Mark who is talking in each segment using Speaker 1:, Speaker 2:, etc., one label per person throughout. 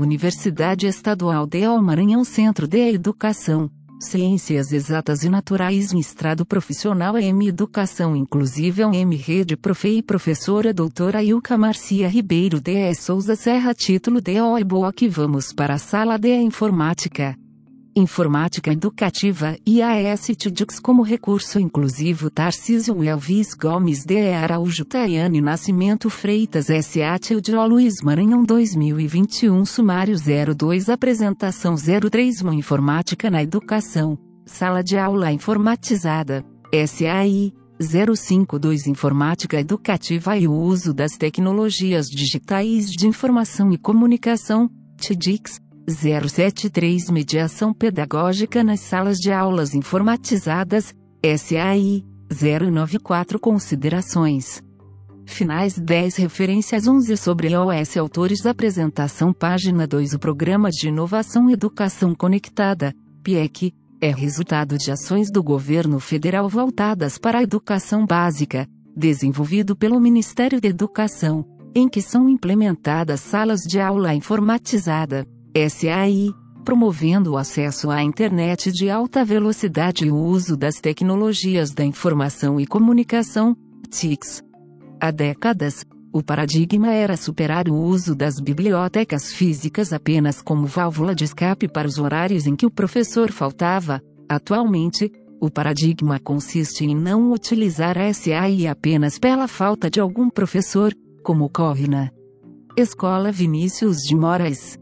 Speaker 1: Universidade Estadual de Maranhão Centro de Educação, Ciências Exatas e Naturais Mestrado Profissional M Educação Inclusiva M Rede Profe e Professora Doutora Ilka Marcia Ribeiro D. Souza Serra Título de OIBOC Vamos para a Sala de Informática Informática Educativa, IAS TIDIX como recurso inclusivo Tarcísio Elvis Gomes de Araújo Tayane Nascimento Freitas S.A. Tildio Luiz Maranhão 2021 Sumário 02 Apresentação 03 Uma Informática na Educação, Sala de Aula Informatizada, SAI, 052 Informática Educativa e o uso das tecnologias digitais de informação e comunicação, TIDIX, 073 Mediação Pedagógica nas Salas de Aulas Informatizadas, SAI, 094 Considerações. Finais 10 Referências 11 sobre iOS Autores Apresentação Página 2 O Programa de Inovação Educação Conectada, PIEC, é resultado de ações do governo federal voltadas para a educação básica, desenvolvido pelo Ministério da Educação, em que são implementadas salas de aula informatizada, SAI, promovendo o acesso à internet de alta velocidade e o uso das tecnologias da informação e comunicação, TICs. Há décadas, o paradigma era superar o uso das bibliotecas físicas apenas como válvula de escape para os horários em que o professor faltava. Atualmente, o paradigma consiste em não utilizar a SAI apenas pela falta de algum professor, como ocorre na Escola Vinícius de Moraes.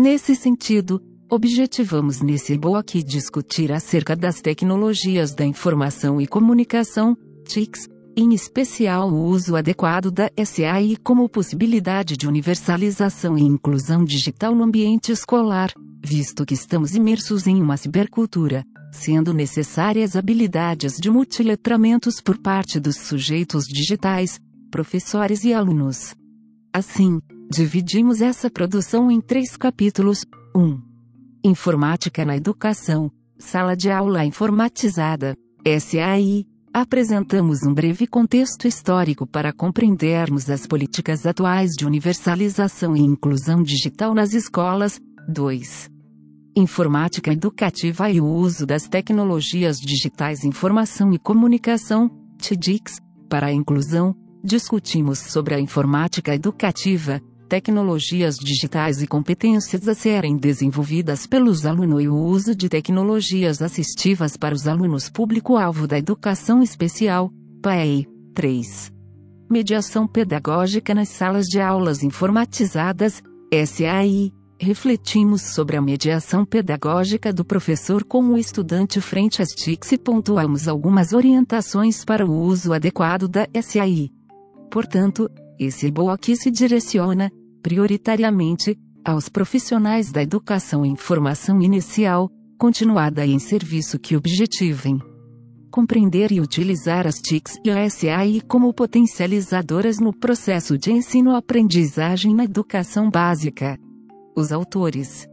Speaker 1: Nesse sentido, objetivamos nesse bloco discutir acerca das tecnologias da informação e comunicação, TICs, em especial o uso adequado da SAI como possibilidade de universalização e inclusão digital no ambiente escolar, visto que estamos imersos em uma cibercultura, sendo necessárias habilidades de multiletramentos por parte dos sujeitos digitais, professores e alunos. Assim, Dividimos essa produção em três capítulos. 1. Informática na Educação, Sala de Aula Informatizada, SAI. Apresentamos um breve contexto histórico para compreendermos as políticas atuais de universalização e inclusão digital nas escolas. 2. Informática Educativa e o uso das tecnologias digitais Informação e Comunicação, TIDIX, para a inclusão. Discutimos sobre a informática educativa, tecnologias digitais e competências a serem desenvolvidas pelos alunos e o uso de tecnologias assistivas para os alunos público-alvo da educação especial, PAEI. 3. Mediação pedagógica nas salas de aulas informatizadas, SAI. Refletimos sobre a mediação pedagógica do professor com o estudante frente às TICs e pontuamos algumas orientações para o uso adequado da SAI. Portanto, esse bloco se direciona, prioritariamente, aos profissionais da educação em formação inicial, continuada e em serviço que objetivem compreender e utilizar as TICs e a SAI como potencializadoras no processo de ensino-aprendizagem na educação básica. Os autores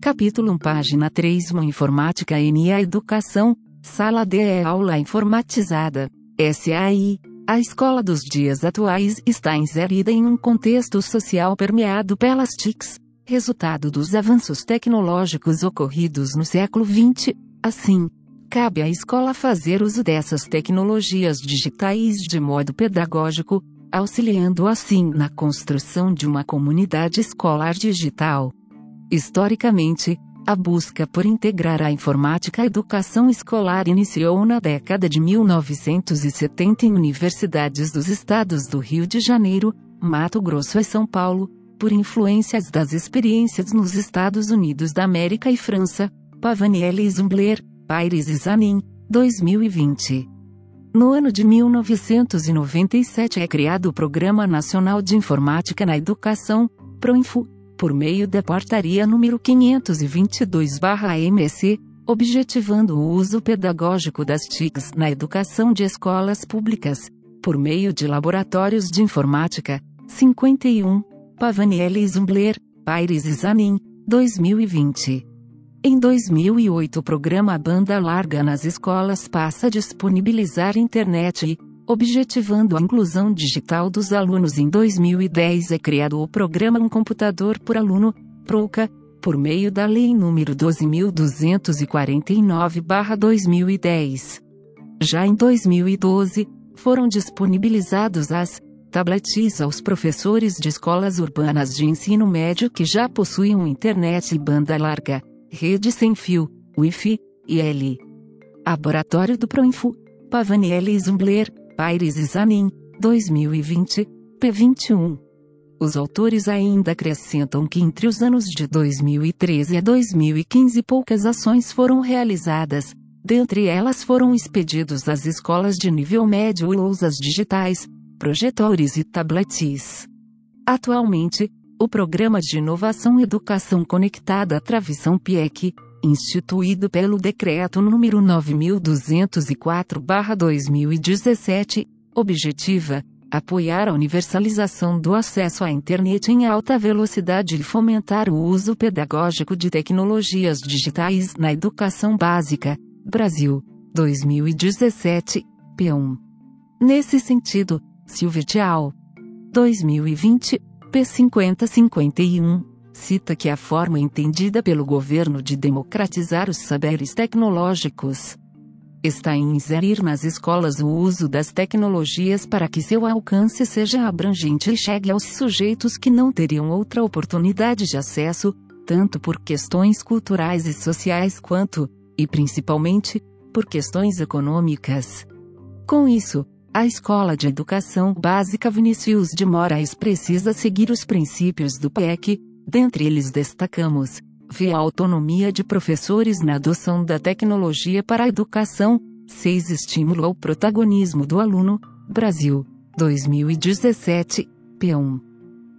Speaker 1: Capítulo 1 Página 3 Uma Informática em a Educação Sala de aula informatizada. SAI. A escola dos dias atuais está inserida em um contexto social permeado pelas TICs, resultado dos avanços tecnológicos ocorridos no século XX. Assim, cabe à escola fazer uso dessas tecnologias digitais de modo pedagógico, auxiliando assim na construção de uma comunidade escolar digital. Historicamente, a busca por integrar a informática à educação escolar iniciou na década de 1970 em universidades dos estados do Rio de Janeiro, Mato Grosso e São Paulo, por influências das experiências nos Estados Unidos da América e França, Pavanielli Zumbler, Pires e Zanin, 2020. No ano de 1997 é criado o Programa Nacional de Informática na Educação, PROINFO, por meio da portaria número 522/MC, objetivando o uso pedagógico das TICs na educação de escolas públicas, por meio de laboratórios de informática. 51. Pavanielli Zumbler, Pires e Zanin, 2020. Em 2008, o programa Banda Larga nas escolas passa a disponibilizar internet e, objetivando a inclusão digital dos alunos em 2010 é criado o programa Um Computador por Aluno, PROCA, por meio da Lei nº 12.249-2010. Já em 2012, foram disponibilizados as tablets aos professores de escolas urbanas de ensino médio que já possuem internet e banda larga, rede sem fio, Wi-Fi, e L. Laboratório do Proinfo, Pavanielli Zumbler, Paires e Zanin, 2020, p21. Os autores ainda acrescentam que entre os anos de 2013 a 2015 poucas ações foram realizadas, dentre elas foram expedidos às escolas de nível médio lousas digitais, projetores e tablets. Atualmente, o Programa de Inovação e Educação Conectada Travissão PIEC, instituído pelo Decreto número 9204/2017, objetiva apoiar a universalização do acesso à internet em alta velocidade e fomentar o uso pedagógico de tecnologias digitais na educação básica. Brasil, 2017, P1. Nesse sentido, Silvia Tial, 2020, P5051, cita que a forma entendida pelo governo de democratizar os saberes tecnológicos está em inserir nas escolas o uso das tecnologias para que seu alcance seja abrangente e chegue aos sujeitos que não teriam outra oportunidade de acesso, tanto por questões culturais e sociais quanto, e principalmente, por questões econômicas. Com isso, a Escola de Educação Básica Vinícius de Moraes precisa seguir os princípios do PEC, dentre eles destacamos via autonomia de professores na adoção da tecnologia para a educação, 6 Estímulo ao protagonismo do aluno, Brasil, 2017, P1.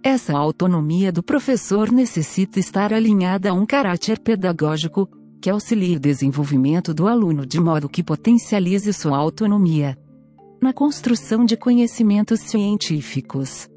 Speaker 1: Essa autonomia do professor necessita estar alinhada a um caráter pedagógico, que auxilie o desenvolvimento do aluno de modo que potencialize sua autonomia na construção de conhecimentos científicos.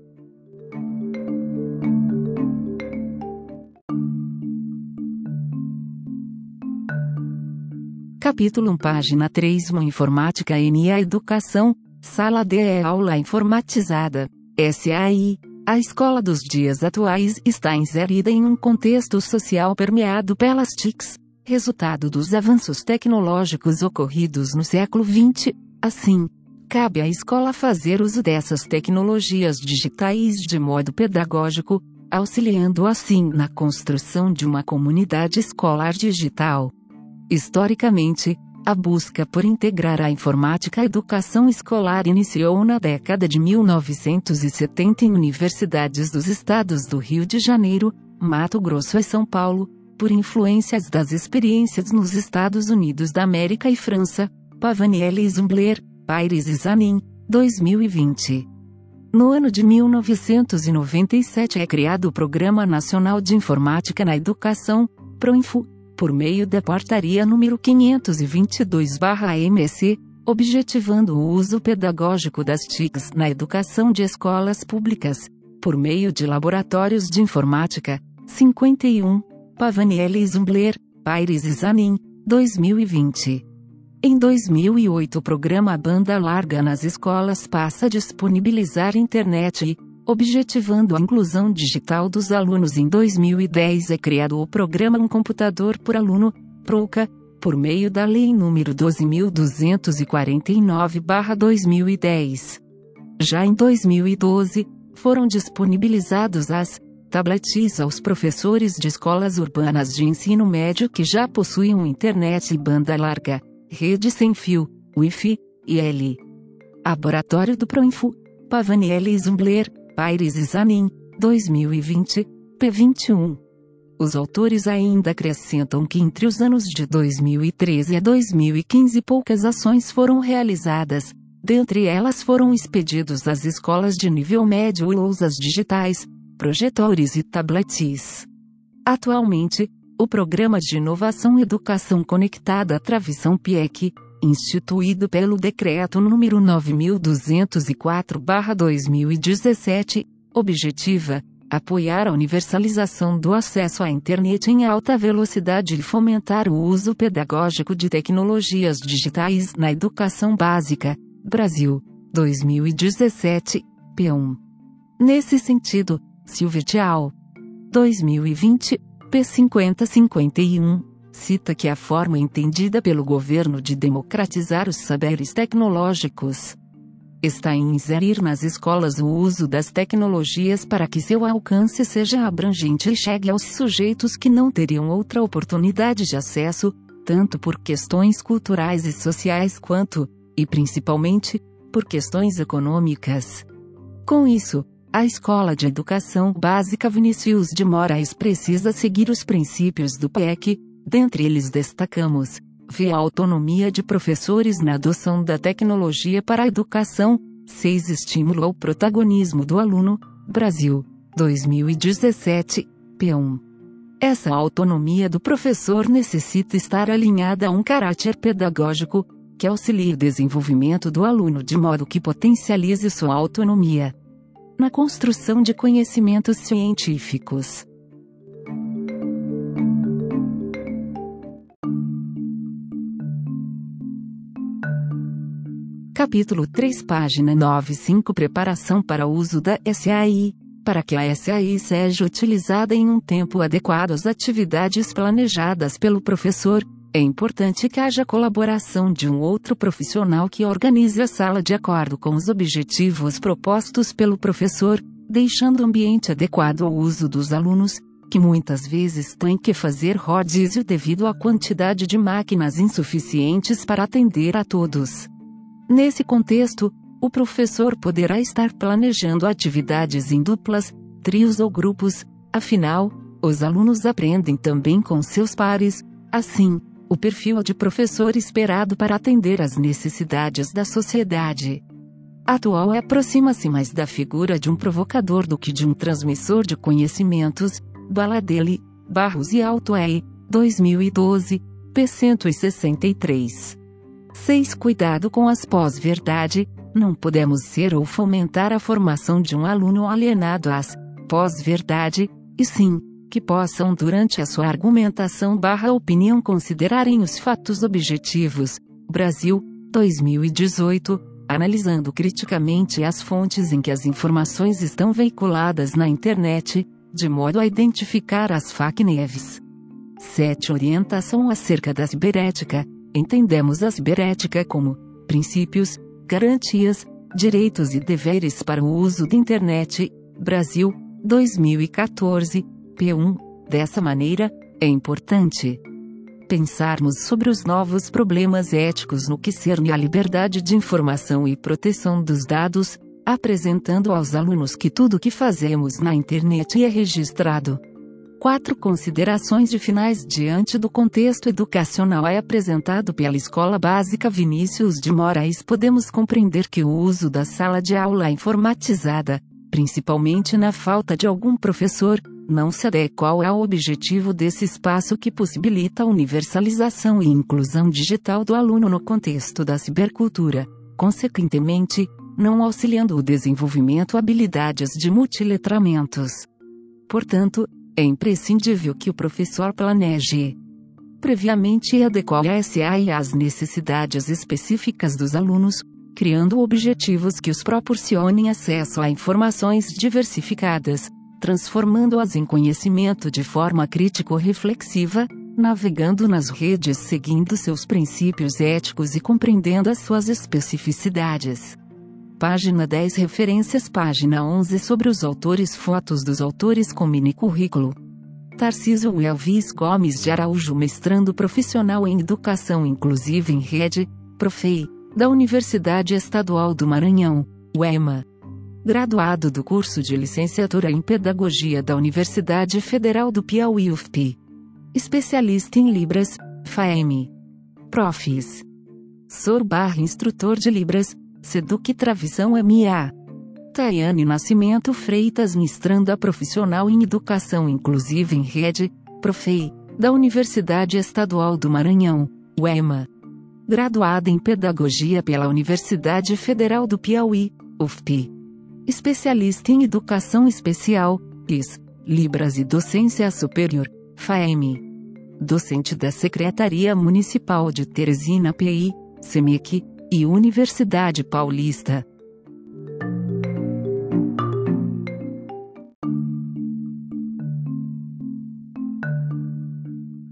Speaker 1: Capítulo 1 Página 3 Uma Informática NA Educação, Sala D é Aula Informatizada, SAI. A escola dos dias atuais está inserida em um contexto social permeado pelas TICs, resultado dos avanços tecnológicos ocorridos no século XX. Assim, Cabe à escola fazer uso dessas tecnologias digitais de modo pedagógico, auxiliando assim na construção de uma comunidade escolar digital. Historicamente, a busca por integrar a informática à educação escolar iniciou na década de 1970 em universidades dos estados do Rio de Janeiro, Mato Grosso e São Paulo, por influências das experiências nos Estados Unidos da América e França, Pavanielli e Zumbler, Paires e Zanin, 2020. No ano de 1997 é criado o Programa Nacional de Informática na Educação, PROINFO, por meio da portaria número 522/AMC, objetivando o uso pedagógico das TICs na educação de escolas públicas, por meio de laboratórios de informática, 51, Pavanielli Zumbler, Paires e Zanin, 2020. Em 2008 o programa Banda Larga nas escolas passa a disponibilizar internet e, objetivando a inclusão digital dos alunos em 2010 é criado o programa Um Computador por Aluno, PROCA, por meio da Lei nº 12.249-2010. Já em 2012, foram disponibilizados as tablets aos professores de escolas urbanas de ensino médio que já possuem internet e banda larga Rede Sem Fio, Wi-Fi, IL. Laboratório do Proinfo, Pavanielli Zumbler, Paires e Zanin, 2020, p21. Os autores ainda acrescentam que entre os anos de 2013 a 2015 poucas ações foram realizadas, dentre elas foram expedidos às escolas de nível médio lousas digitais, projetores e tablets. Atualmente, o Programa de Inovação e Educação Conectada Travissão PIEC, instituído pelo Decreto nº 9204/2017, objetiva apoiar a universalização do acesso à internet em alta velocidade e fomentar o uso pedagógico de tecnologias digitais na educação básica. Brasil, 2017, P1. Nesse sentido, Silvia Tial, 2020, P5051, cita que a forma entendida pelo governo de democratizar os saberes tecnológicos está em inserir nas escolas o uso das tecnologias para que seu alcance seja abrangente e chegue aos sujeitos que não teriam outra oportunidade de acesso, tanto por questões culturais e sociais quanto, e principalmente, por questões econômicas. Com isso, a Escola de Educação Básica Vinícius de Moraes precisa seguir os princípios do PEC, dentre eles destacamos via autonomia de professores na adoção da tecnologia para a educação, 6 estímulo ao protagonismo do aluno, Brasil, 2017, P1. Essa autonomia do professor necessita estar alinhada a um caráter pedagógico, que auxilie o desenvolvimento do aluno de modo que potencialize sua autonomia na construção de conhecimentos científicos. Capítulo 3 Página 95 Preparação para o uso da SAI. Para que a SAI seja utilizada em um tempo adequado às atividades planejadas pelo professor, é importante que haja colaboração de um outro profissional que organize a sala de acordo com os objetivos propostos pelo professor, deixando o ambiente adequado ao uso dos alunos, que muitas vezes têm que fazer rodízio devido à quantidade de máquinas insuficientes para atender a todos. Nesse contexto, o professor poderá estar planejando atividades em duplas, trios ou grupos, afinal, os alunos aprendem também com seus pares, assim, o perfil de professor esperado para atender às necessidades da sociedade atual aproxima-se mais da figura de um provocador do que de um transmissor de conhecimentos. Baladelli, Barros e Alto E. 2012, p. 163. 6. Cuidado com as pós-verdade. Não podemos ser ou fomentar a formação de um aluno alienado às pós-verdade, e sim, que possam durante a sua argumentação barra opinião considerarem os fatos objetivos. Brasil, 2018, analisando criticamente as fontes em que as informações estão veiculadas na internet, de modo a identificar as fake news. 7. Orientação acerca da ciberética, Entendemos a ciberética como princípios, garantias, direitos e deveres para o uso da internet. Brasil, 2014, P1. Dessa maneira, é importante pensarmos sobre os novos problemas éticos no que cerne à liberdade de informação e proteção dos dados, apresentando aos alunos que tudo o que fazemos na internet é registrado. Quatro considerações de finais diante do contexto educacional é apresentado pela Escola Básica Vinícius de Moraes. Podemos compreender que o uso da sala de aula informatizada, principalmente na falta de algum professor, não se adequa ao objetivo desse espaço que possibilita a universalização e inclusão digital do aluno no contexto da cibercultura. Consequentemente, não auxiliando o desenvolvimento habilidades de multiletramentos. Portanto, é imprescindível que o professor planeje previamente e adeque a SAI às necessidades específicas dos alunos, criando objetivos que os proporcionem acesso a informações diversificadas, transformando-as em conhecimento de forma crítico-reflexiva, navegando nas redes seguindo seus princípios éticos e compreendendo as suas especificidades. Página 10 Referências Página 11 Sobre os autores Fotos dos autores com mini currículo Tarcísio Elvis Gomes de Araújo Mestrando Profissional em Educação Inclusiva em Rede, Profei, da Universidade Estadual do Maranhão, UEMA. Graduado do curso de Licenciatura em Pedagogia da Universidade Federal do Piauí UFP. Especialista em Libras, FAEM. Profis. Sor barra Instrutor de Libras, Seduc Travisão MA. Tayane Nascimento Freitas Mistranda Profissional em Educação Inclusiva em Rede, Profei, da Universidade Estadual do Maranhão, UEMA. Graduada em Pedagogia pela Universidade Federal do Piauí, UFP. Especialista em Educação Especial, IS, Libras e Docência Superior, FAEM. Docente da Secretaria Municipal de Teresina PI, SEMEC, e Universidade Paulista.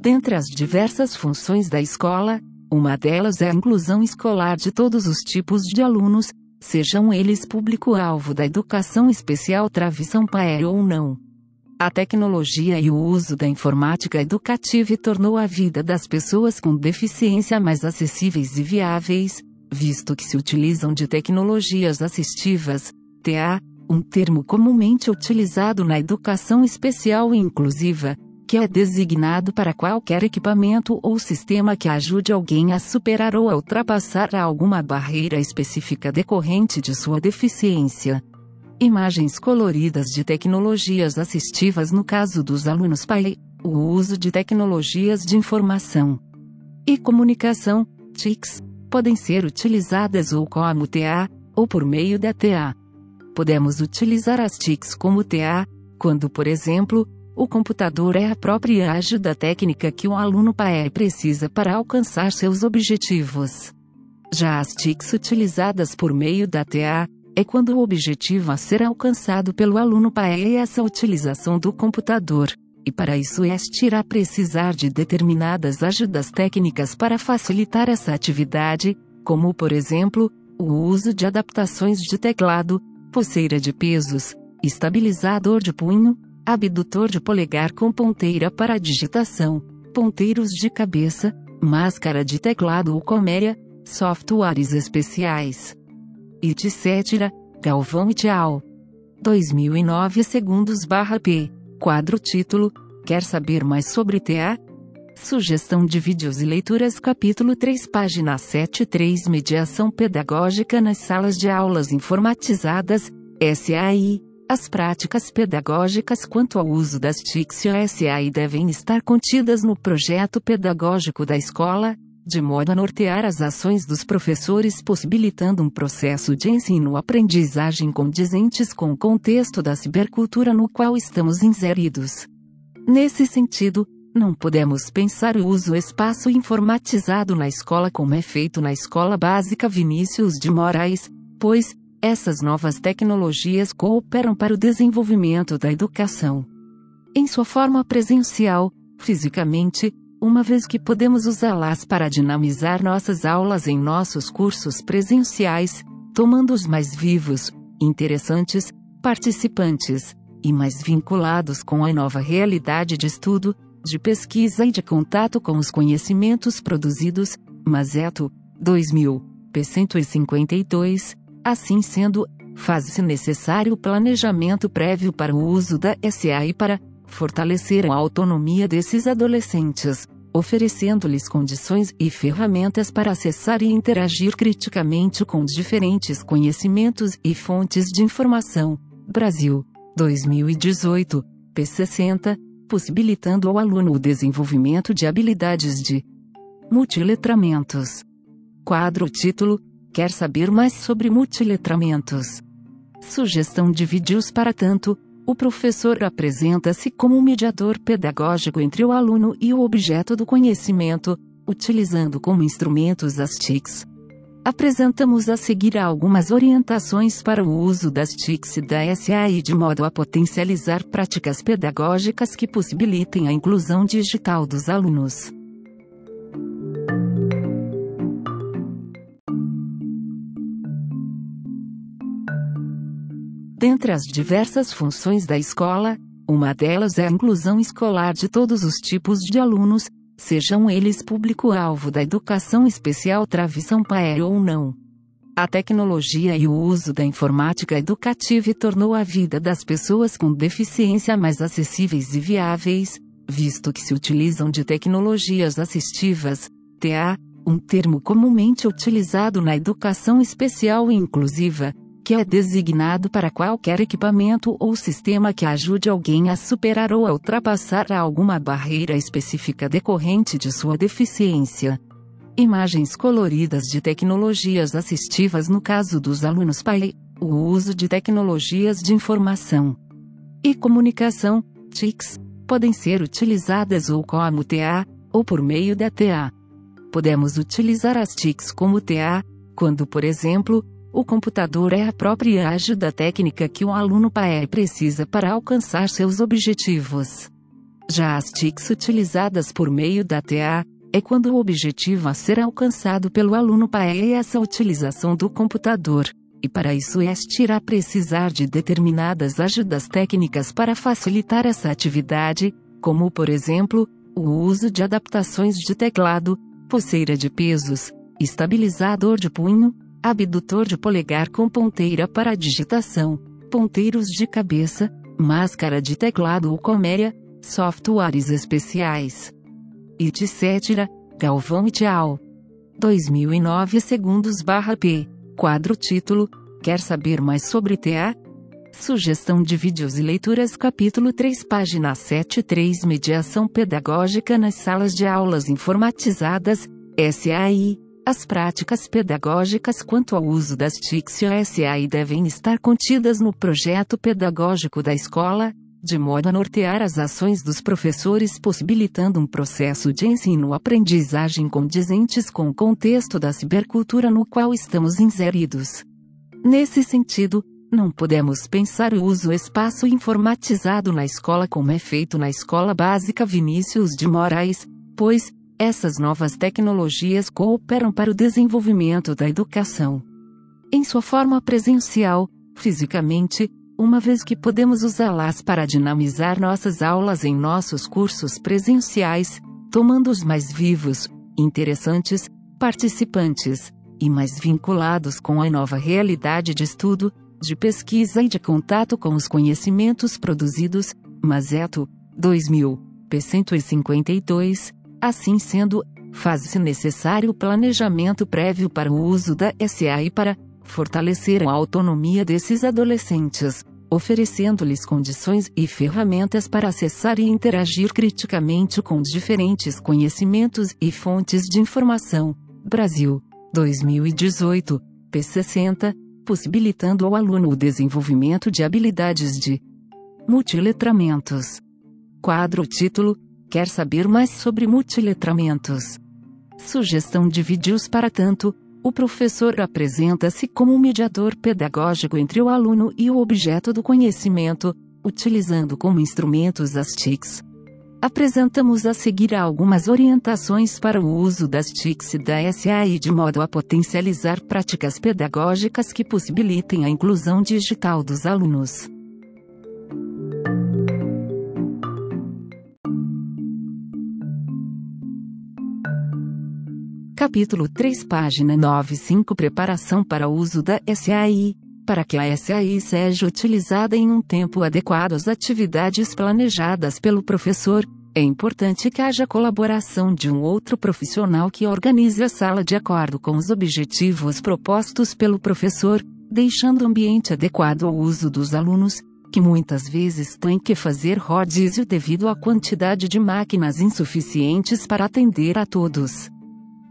Speaker 1: Dentre as diversas funções da escola, uma delas é a inclusão escolar de todos os tipos de alunos, sejam eles público-alvo da educação especial Travissão Paer ou não. A tecnologia e o uso da informática educativa tornou a vida das pessoas com deficiência mais acessíveis e viáveis, visto que se utilizam de tecnologias assistivas, TA, um termo comumente utilizado na educação especial e inclusiva, que é designado para qualquer equipamento ou sistema que ajude alguém a superar ou a ultrapassar alguma barreira específica decorrente de sua deficiência. Imagens coloridas de tecnologias assistivas no caso dos alunos PAI, o uso de tecnologias de informação e comunicação, TICs, podem ser utilizadas ou como TA, ou por meio da TA. Podemos utilizar as TICs como TA, quando, por exemplo, o computador é a própria ajuda técnica que o aluno PAE precisa para alcançar seus objetivos. Já as TICs utilizadas por meio da TA, é quando o objetivo a ser alcançado pelo aluno PAE é essa utilização do computador, e para isso este irá precisar de determinadas ajudas técnicas para facilitar essa atividade, como por exemplo, o uso de adaptações de teclado, pulseira de pesos, estabilizador de punho, abdutor de polegar com ponteira para digitação, ponteiros de cabeça, máscara de teclado ou colméria, softwares especiais. etc. Galvão e tchau. 2009 segundos barra P. Quadro título: Quer saber mais sobre TA? Sugestão de vídeos e leituras Capítulo 3 Página 73 Mediação pedagógica nas salas de aulas informatizadas, SAI as práticas pedagógicas quanto ao uso das TICs e SAI devem estar contidas no projeto pedagógico da escola, de modo a nortear as ações dos professores possibilitando um processo de ensino-aprendizagem condizentes com o contexto da cibercultura no qual estamos inseridos. Nesse sentido, não podemos pensar o uso espaço informatizado na escola como é feito na Escola Básica Vinícius de Moraes, pois, essas novas tecnologias cooperam para o desenvolvimento da educação. Em sua forma presencial, fisicamente, uma vez que podemos usá-las para dinamizar nossas aulas em nossos cursos presenciais, tomando-os mais vivos, interessantes, participantes e mais vinculados com a nova realidade de estudo, de pesquisa e de contato com os conhecimentos produzidos, Mazeto, 2000, p. 152, Assim sendo, faz-se necessário o planejamento prévio para o uso da SAI para fortalecer a autonomia desses adolescentes, oferecendo-lhes condições e ferramentas para acessar e interagir criticamente com diferentes conhecimentos e fontes de informação. Brasil, 2018, P60, possibilitando ao aluno o desenvolvimento de habilidades de multiletramentos. Quadro título Quer saber mais sobre multiletramentos? Sugestão de vídeos para tanto, o professor apresenta-se como um mediador pedagógico entre o aluno e o objeto do conhecimento, utilizando como instrumentos as TICs. Apresentamos a seguir algumas orientações para o uso das TICs e da SAI de modo a potencializar práticas pedagógicas que possibilitem a inclusão digital dos alunos. Dentre as diversas funções da escola, uma delas é a inclusão escolar de todos os tipos de alunos, sejam eles público-alvo da educação especial Travissão Paer ou não. A tecnologia e o uso da informática educativa tornou a vida das pessoas com deficiência mais acessíveis e viáveis, visto que se utilizam de tecnologias assistivas, TA, um termo comumente utilizado na educação especial e inclusiva, que é designado para qualquer equipamento ou sistema que ajude alguém a superar ou a ultrapassar alguma barreira específica decorrente de sua deficiência. Imagens coloridas de tecnologias assistivas no caso dos alunos PAI, o uso de tecnologias de informação e comunicação, TICs, podem ser utilizadas ou como TA, ou por meio da TA. Podemos utilizar as TICs como TA, quando, por exemplo, o computador é a própria ajuda técnica que o aluno PAE precisa para alcançar seus objetivos. Já as TICs utilizadas por meio da TA, é quando o objetivo a ser alcançado pelo aluno PAE é essa utilização do computador. E para isso este irá precisar de determinadas ajudas técnicas para facilitar essa atividade, como por exemplo, o uso de adaptações de teclado, pulseira de pesos, estabilizador de punho, abdutor de polegar com ponteira para digitação, ponteiros de cabeça, máscara de teclado ou colméria, softwares especiais, etc. Galvão e tchau. 2009 segundos barra P. Quadro título, quer saber mais sobre TA? Sugestão de vídeos e leituras capítulo 3 página 73 Mediação pedagógica nas salas de aulas informatizadas, SAI. As práticas pedagógicas quanto ao uso das TICs e SAI devem estar contidas no projeto pedagógico da escola, de modo a nortear as ações dos professores possibilitando um processo de ensino-aprendizagem condizentes com o contexto da cibercultura no qual estamos inseridos. Nesse sentido, não podemos pensar o uso espaço informatizado na escola como é feito na Escola Básica Vinícius de Moraes, pois, essas novas tecnologias cooperam para o desenvolvimento da educação. Em sua forma presencial, fisicamente, uma vez que podemos usá-las para dinamizar nossas aulas em nossos cursos presenciais, tomando-os mais vivos, interessantes, participantes e mais vinculados com a nova realidade de estudo, de pesquisa e de contato com os conhecimentos produzidos, Mazeto, 2000, p. 152, Assim sendo, faz-se necessário planejamento prévio para o uso da SAI para fortalecer a autonomia desses adolescentes, oferecendo-lhes condições e ferramentas para acessar e interagir criticamente com diferentes conhecimentos e fontes de informação. Brasil, 2018, P60, possibilitando ao aluno o desenvolvimento de habilidades de multiletramentos. Quadro título Quer saber mais sobre multiletramentos? Sugestão de vídeos para tanto, o professor apresenta-se como um mediador pedagógico entre o aluno e o objeto do conhecimento, utilizando como instrumentos as TICs. Apresentamos a seguir algumas orientações para o uso das TICs e da SAI de modo a potencializar práticas pedagógicas que possibilitem a inclusão digital dos alunos. Capítulo 3 Página 95 Preparação para o uso da SAI. Para que a SAI seja utilizada em um tempo adequado às atividades planejadas pelo professor, é importante que haja colaboração de um outro profissional que organize a sala de acordo com os objetivos propostos pelo professor, deixando o ambiente adequado ao uso dos alunos, que muitas vezes têm que fazer rodízio devido à quantidade de máquinas insuficientes para atender a todos.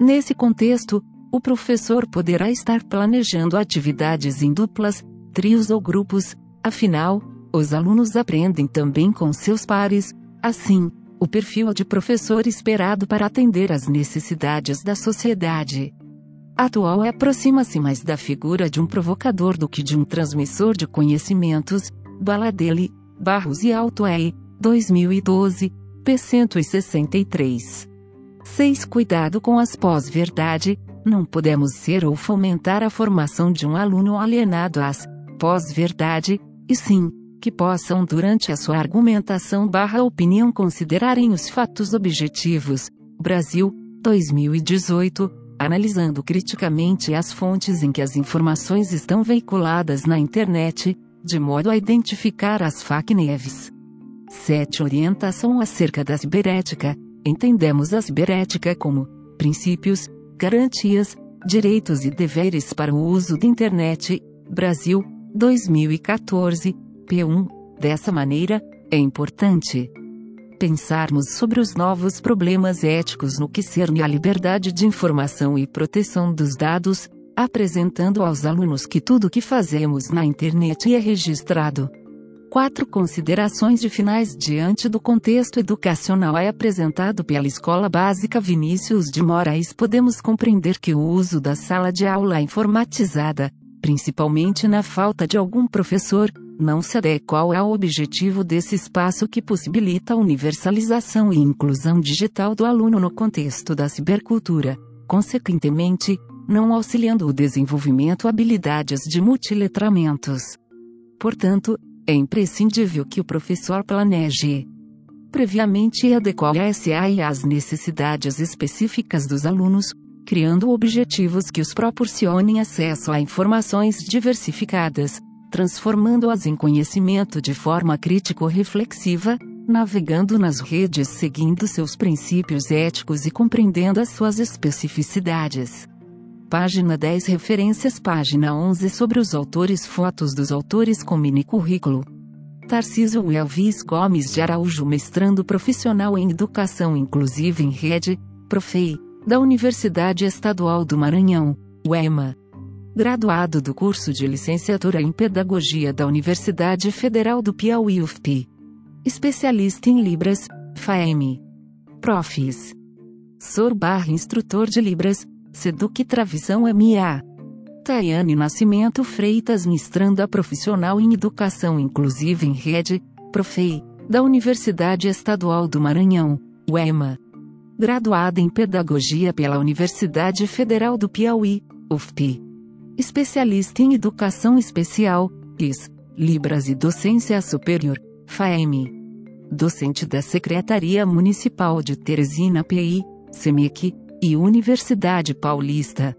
Speaker 1: Nesse contexto, o professor poderá estar planejando atividades em duplas, trios ou grupos, afinal, os alunos aprendem também com seus pares, assim, o perfil de professor esperado para atender às necessidades da sociedade atual aproxima-se mais da figura de um provocador do que de um transmissor de conhecimentos, Baladelli, Barros e Alto E, 2012, p. 163. 6. Cuidado com as pós-verdade. Não podemos ser ou fomentar a formação de um aluno alienado às pós-verdade, e sim, que possam durante a sua argumentação barra opinião considerarem os fatos objetivos. Brasil, 2018, analisando criticamente as fontes em que as informações estão veiculadas na internet, de modo a identificar as fake news. 7. Orientação acerca da ciberética. Entendemos a ciberética como princípios, garantias, direitos e deveres para o uso da internet. Brasil, 2014, P1. Dessa maneira, é importante pensarmos sobre os novos problemas éticos no que cerne à liberdade de informação e proteção dos dados, apresentando aos alunos que tudo o que fazemos na internet é registrado. Quatro considerações de finais diante do contexto educacional é apresentado pela Escola Básica Vinícius de Moraes. Podemos compreender que o uso da sala de aula informatizada, principalmente na falta de algum professor, não se adequa ao objetivo desse espaço que possibilita a universalização e inclusão digital do aluno no contexto da cibercultura. Consequentemente, não auxiliando o desenvolvimento habilidades de multiletramentos. Portanto, é imprescindível que o professor planeje previamente e adequar a SA e às necessidades específicas dos alunos, criando objetivos que os proporcionem acesso a informações diversificadas, transformando-as em conhecimento de forma crítico-reflexiva, navegando nas redes seguindo seus princípios éticos e compreendendo as suas especificidades. Página 10 Referências Página 11 Sobre os autores Fotos dos autores com mini currículo. Tarcísio Elvis Gomes de Araújo Mestrando Profissional em Educação Inclusiva em Rede, Profei, da Universidade Estadual do Maranhão, UEMA. Graduado do curso de Licenciatura em Pedagogia da Universidade Federal do Piauí UFP. Especialista em Libras, FAEM. Profis. Sor barra Instrutor de Libras, Seduc Travisão MA. Tayane Nascimento Freitas Mistranda Profissional em Educação Inclusiva em Rede, Profei, da Universidade Estadual do Maranhão, UEMA. Graduada em Pedagogia pela Universidade Federal do Piauí, UFP. Especialista em Educação Especial, IS, Libras e Docência Superior, FAEM. Docente da Secretaria Municipal de Teresina PI, SEMEC, e Universidade Paulista.